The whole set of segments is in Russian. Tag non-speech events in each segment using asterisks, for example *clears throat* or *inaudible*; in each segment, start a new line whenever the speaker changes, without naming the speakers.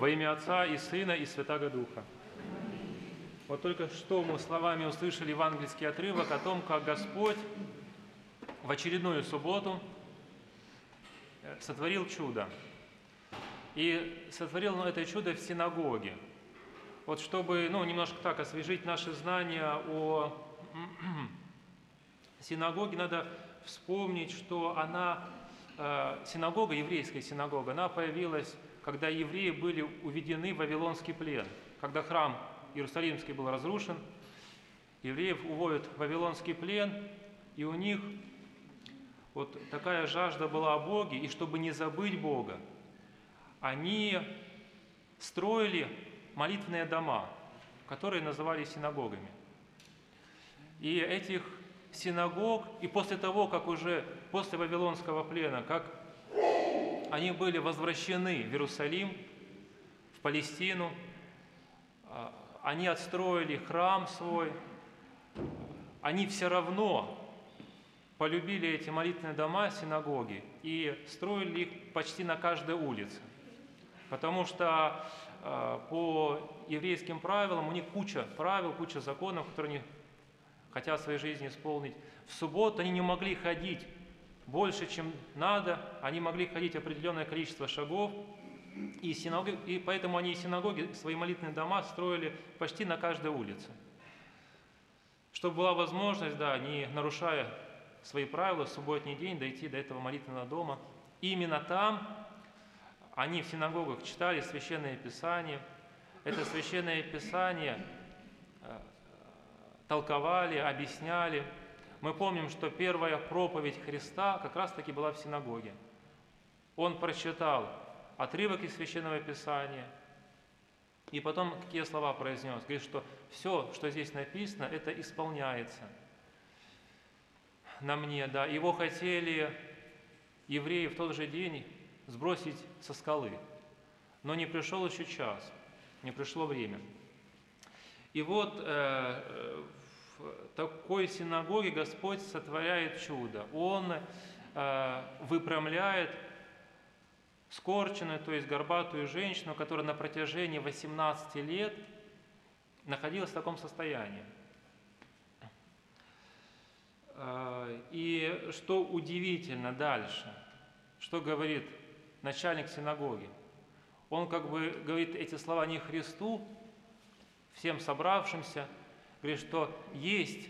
Во имя Отца и Сына и Святаго Духа. Вот только что мы словами услышали евангельский отрывок о том, как Господь в очередную субботу э, сотворил чудо. И сотворил он это чудо в синагоге. Вот чтобы ну, немножко так освежить наши знания о *clears throat* синагоге, надо вспомнить, что она, э, синагога, еврейская синагога, она появилась, когда евреи были уведены в Вавилонский плен. Когда храм Иерусалимский был разрушен, евреев уводят в Вавилонский плен, и у них вот такая жажда была о Боге, и чтобы не забыть Бога, они строили молитвенные дома, которые называли синагогами. И этих синагог, и после того, как уже после Вавилонского плена, как они были возвращены в Иерусалим, в Палестину, а, они отстроили храм свой, они все равно полюбили эти молитвенные дома, синагоги, и строили их почти на каждой улице. Потому что э, по еврейским правилам у них куча правил, куча законов, которые они хотят в своей жизни исполнить. В субботу они не могли ходить больше, чем надо, они могли ходить определенное количество шагов, и, синагоги, и поэтому они и синагоги, свои молитвенные дома строили почти на каждой улице. Чтобы была возможность, да, не нарушая свои правила, в субботний день дойти до этого молитвенного дома. Именно там они в синагогах читали Священное Писание. Это Священное Писание э, толковали, объясняли. Мы помним, что первая проповедь Христа как раз-таки была в синагоге. Он прочитал отрывок из Священного Писания, и потом какие слова произнес? Говорит, что все, что здесь написано, это исполняется – на мне, да, его хотели евреи в тот же день сбросить со скалы, но не пришел еще час, не пришло время. И вот э, в такой синагоге Господь сотворяет чудо. Он э, выпрямляет скорченную, то есть горбатую женщину, которая на протяжении 18 лет находилась в таком состоянии. А, и что удивительно дальше, что говорит начальник синагоги? Он как бы говорит эти слова не Христу, всем собравшимся, говорит, что есть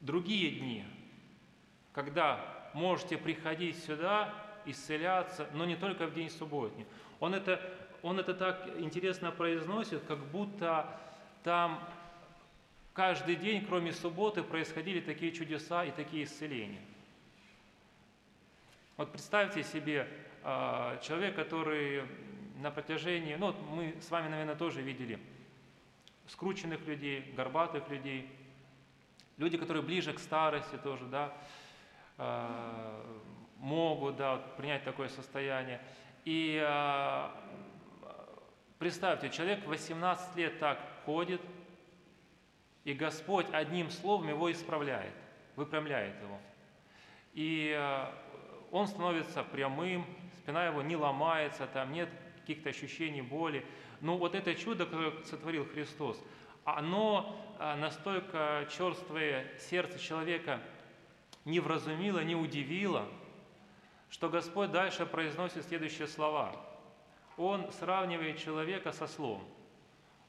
другие дни, когда можете приходить сюда, исцеляться, но не только в день субботний. Он это, он это так интересно произносит, как будто там Каждый день, кроме субботы, происходили такие чудеса и такие исцеления. Вот представьте себе э, человек, который на протяжении, ну мы с вами, наверное, тоже видели скрученных людей, горбатых людей, люди, которые ближе к старости тоже, да, э, могут, да, принять такое состояние. И э, представьте, человек 18 лет так ходит, и Господь одним словом его исправляет, выпрямляет его. И э, он становится прямым, спина его не ломается, там нет каких-то ощущений боли. Но вот это чудо, которое сотворил Христос, оно э, настолько черствое сердце человека не вразумило, не удивило, что Господь дальше произносит следующие слова. Он сравнивает человека со слом –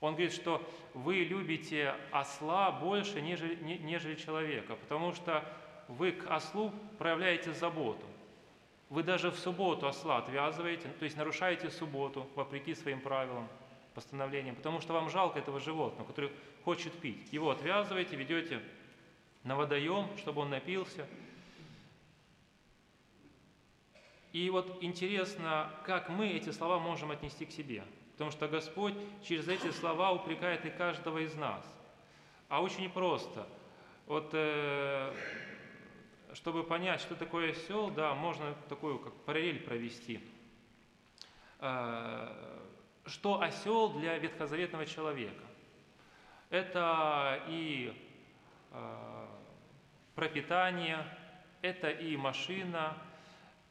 он говорит, что вы любите осла больше, нежели, нежели человека, потому что вы к ослу проявляете заботу. Вы даже в субботу осла отвязываете, то есть нарушаете субботу вопреки своим правилам, постановлениям, потому что вам жалко этого животного, который хочет пить. Его отвязываете, ведете на водоем, чтобы он напился. И вот интересно, как мы эти слова можем отнести к себе – Потому что Господь через эти слова упрекает и каждого из нас. А очень просто. Вот э, чтобы понять, что такое осел, да, можно такую как параллель провести. Э, что осел для ветхозаветного человека? Это и э, пропитание, это и машина,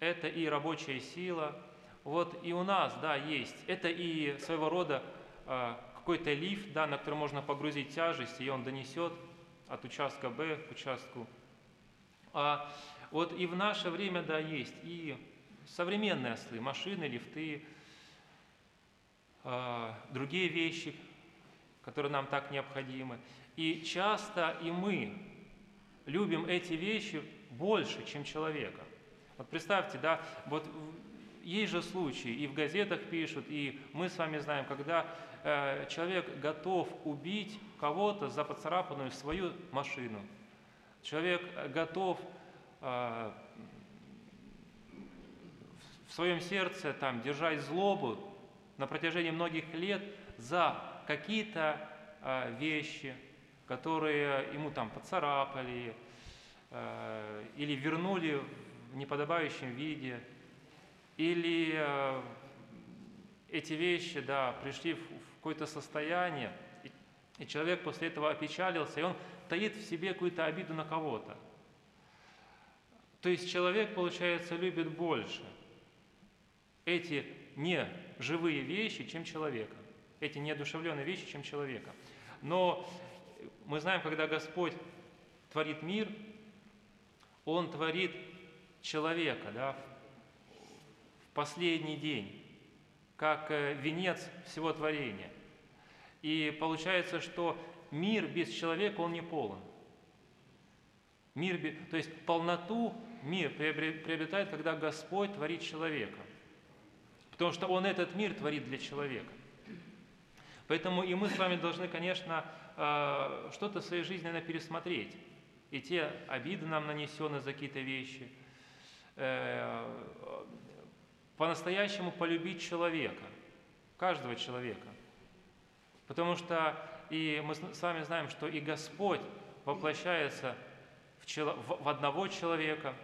это и рабочая сила – вот и у нас, да, есть. Это и своего рода э, какой-то лифт, да, на который можно погрузить тяжесть, и он донесет от участка Б к участку А. Вот и в наше время, да, есть и современные ослы, машины, лифты, э, другие вещи, которые нам так необходимы. И часто и мы любим эти вещи больше, чем человека. Вот представьте, да, вот есть же случаи, и в газетах пишут, и мы с вами знаем, когда э, человек готов убить кого-то за поцарапанную свою машину. Человек готов э, в своем сердце там, держать злобу на протяжении многих лет за какие-то э, вещи, которые ему там поцарапали э, или вернули в неподобающем виде, или э, эти вещи да, пришли в какое-то состояние, и человек после этого опечалился, и он таит в себе какую-то обиду на кого-то. То есть человек, получается, любит больше эти не живые вещи, чем человека. Эти неодушевленные вещи, чем человека. Но мы знаем, когда Господь творит мир, Он творит человека да, в последний день, как э, венец всего творения. И получается, что мир без человека, он не полон. Мир, то есть полноту мир приобретает, когда Господь творит человека. Потому что Он этот мир творит для человека. Поэтому и мы с вами должны, конечно, э, что-то в своей жизни, пересмотреть. И те обиды нам нанесены за какие-то вещи. Э, по-настоящему полюбить человека, каждого человека. Потому что и мы с вами знаем, что и Господь воплощается в, чело, в одного человека,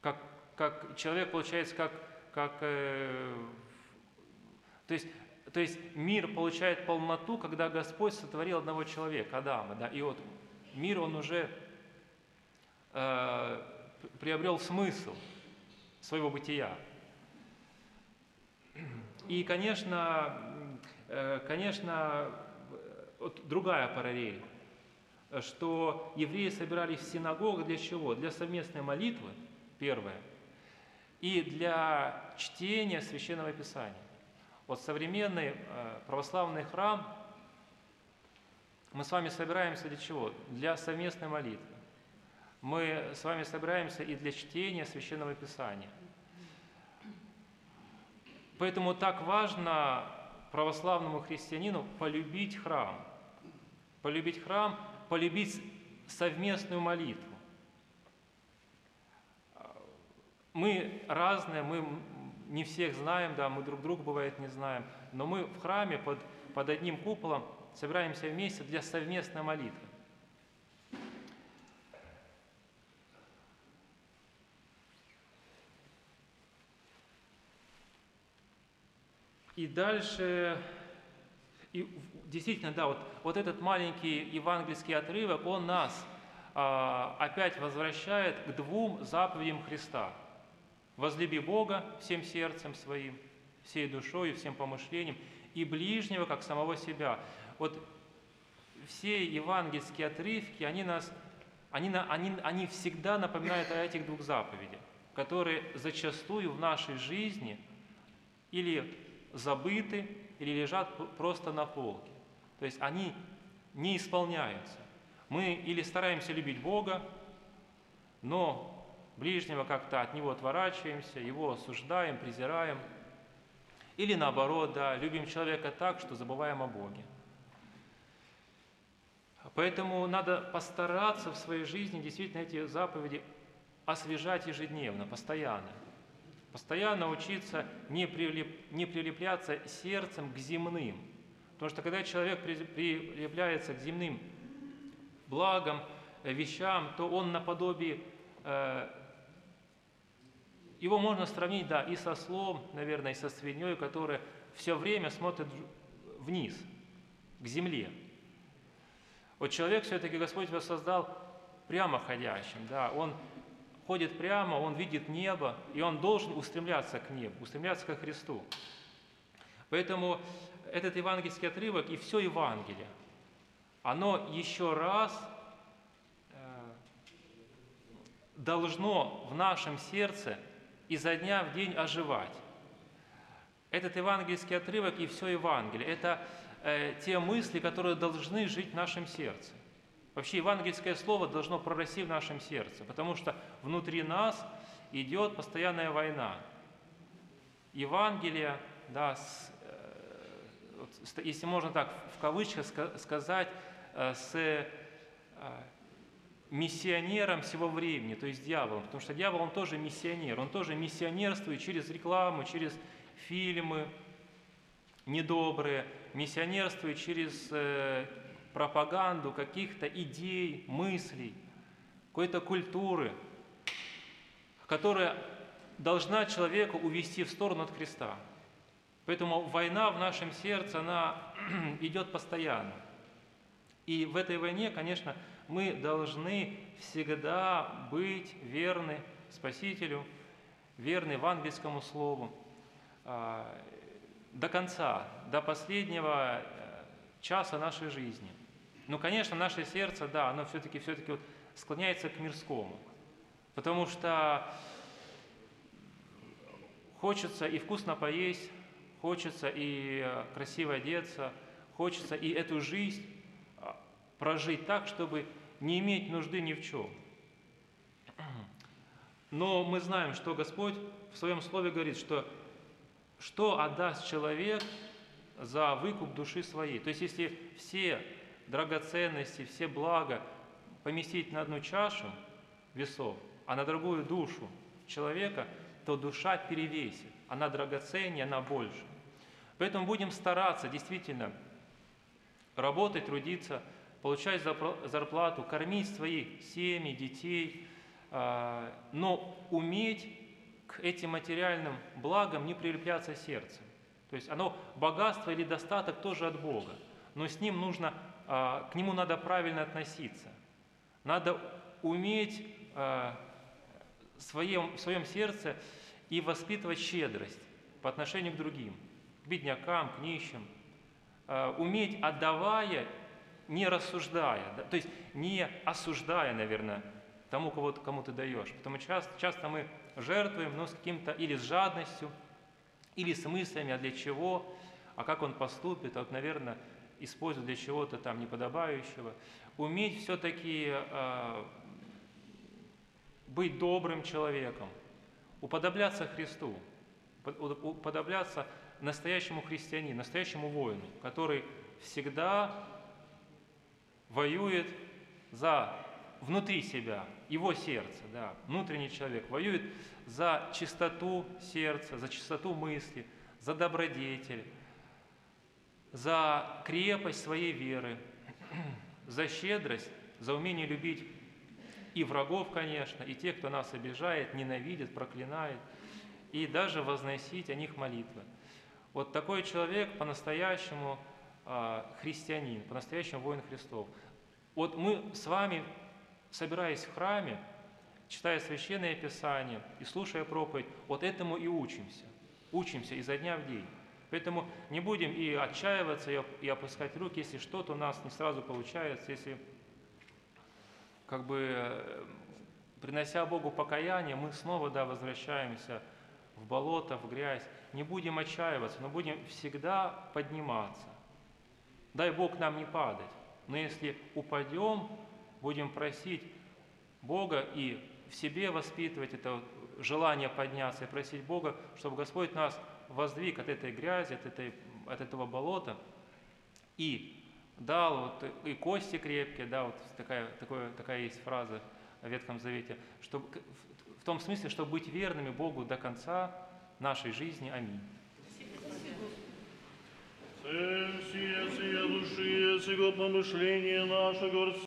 как, как человек получается как, как э, то есть то есть мир получает полноту, когда Господь сотворил одного человека, Адама. Да? И вот мир, он уже э, приобрел смысл своего бытия. И, конечно, э, конечно, вот другая параллель, что евреи собирались в синагогу для чего? Для совместной молитвы, первое, и для чтения Священного Писания. Вот современный э, православный храм, мы с вами собираемся для чего? Для совместной молитвы. Мы с вами собираемся и для чтения Священного Писания. Поэтому так важно православному христианину полюбить храм. Полюбить храм, полюбить совместную молитву. Мы разные, мы не всех знаем, да, мы друг друга, бывает, не знаем, но мы в храме под, под одним куполом собираемся вместе для совместной молитвы. И дальше, и действительно, да, вот, вот этот маленький евангельский отрывок, он нас а, опять возвращает к двум заповедям Христа – Возлюби Бога всем сердцем своим, всей душой, всем помышлением, и ближнего, как самого себя. Вот все евангельские отрывки, они, нас, они, они, они всегда напоминают о этих двух заповедях, которые зачастую в нашей жизни или забыты, или лежат просто на полке. То есть они не исполняются. Мы или стараемся любить Бога, но ближнего как-то от него отворачиваемся, его осуждаем, презираем. Или наоборот, да, любим человека так, что забываем о Боге. Поэтому надо постараться в своей жизни действительно эти заповеди освежать ежедневно, постоянно. Постоянно учиться не, прилеп, не прилепляться сердцем к земным. Потому что когда человек прилепляется к земным благам, э, вещам, то он наподобие э, его можно сравнить, да, и со слом, наверное, и со свиньей, которая все время смотрит вниз, к земле. Вот человек все-таки Господь его создал прямоходящим, да, он ходит прямо, он видит небо, и он должен устремляться к небу, устремляться ко Христу. Поэтому этот евангельский отрывок и все Евангелие, оно еще раз э, должно в нашем сердце изо дня в день оживать. Этот евангельский отрывок и все Евангелие – это э, те мысли, которые должны жить в нашем сердце. Вообще евангельское слово должно прорасти в нашем сердце, потому что внутри нас идет постоянная война. Евангелие, да, с, э, если можно так в кавычках сказать, э, с э, миссионером всего времени, то есть дьяволом, потому что дьявол, он тоже миссионер, он тоже миссионерствует через рекламу, через фильмы недобрые, миссионерствует через э, пропаганду каких-то идей, мыслей, какой-то культуры, которая должна человека увести в сторону от Христа. Поэтому война в нашем сердце, она *clears throat* идет постоянно. И в этой войне, конечно, мы должны всегда быть верны Спасителю, верны евангельскому слову а, до конца, до последнего э, часа нашей жизни. Но, конечно, наше сердце, да, оно все-таки все вот склоняется к мирскому, потому что хочется и вкусно поесть, хочется и э, красиво одеться, хочется и эту жизнь прожить так, чтобы не иметь нужды ни в чем. Но мы знаем, что Господь в Своем Слове говорит, что что отдаст человек за выкуп души своей. То есть если все драгоценности, все блага поместить на одну чашу весов, а на другую душу человека, то душа перевесит. Она драгоценнее, она больше. Поэтому будем стараться действительно работать, трудиться – получать зарплату, кормить своих семьи, детей, а, но уметь к этим материальным благам не прилепляться сердцем. То есть оно, богатство или достаток тоже от Бога, но с ним нужно, к нему надо правильно относиться. Надо уметь а, в своем, в своем сердце и воспитывать щедрость по отношению к другим, к беднякам, к нищим, уметь, отдавая, не рассуждая, да, то есть не осуждая, наверное, тому, кого, кому ты даешь. Потому часто, часто мы жертвуем, но с каким-то или с жадностью, или с мыслями, а для чего, а как он поступит, а вот, наверное, использует для чего-то там неподобающего. Уметь все-таки э, быть добрым человеком, уподобляться Христу, уподобляться настоящему христианину, настоящему воину, который всегда воюет за внутри себя, его сердце, да, внутренний человек воюет за чистоту сердца, за чистоту мысли, за добродетель, за крепость своей веры, *clears throat* за щедрость, за умение любить и врагов, конечно, и тех, кто нас обижает, ненавидит, проклинает, и даже возносить о них молитвы. Вот такой человек по-настоящему а, христианин, по-настоящему воин Христов. Вот мы с вами, собираясь в храме, читая Священное Писание и слушая проповедь, вот этому и учимся. Учимся изо дня в день. Поэтому не будем и отчаиваться, и опускать руки, если что-то у нас не сразу получается, если как бы э, принося Богу покаяние, мы снова да, возвращаемся в болото, в грязь. Не будем отчаиваться, но будем всегда подниматься. Дай Бог нам не падать. Но если упадем, будем просить Бога и в себе воспитывать это желание подняться и просить Бога, чтобы Господь нас воздвиг от этой грязи, от, этой, от этого болота и дал вот и кости крепкие, да, вот такая, такое, такая есть фраза в Ветхом Завете, чтобы, в том смысле, чтобы быть верными Богу до конца нашей жизни. Аминь.
Все, все, все души, сего помышления нашего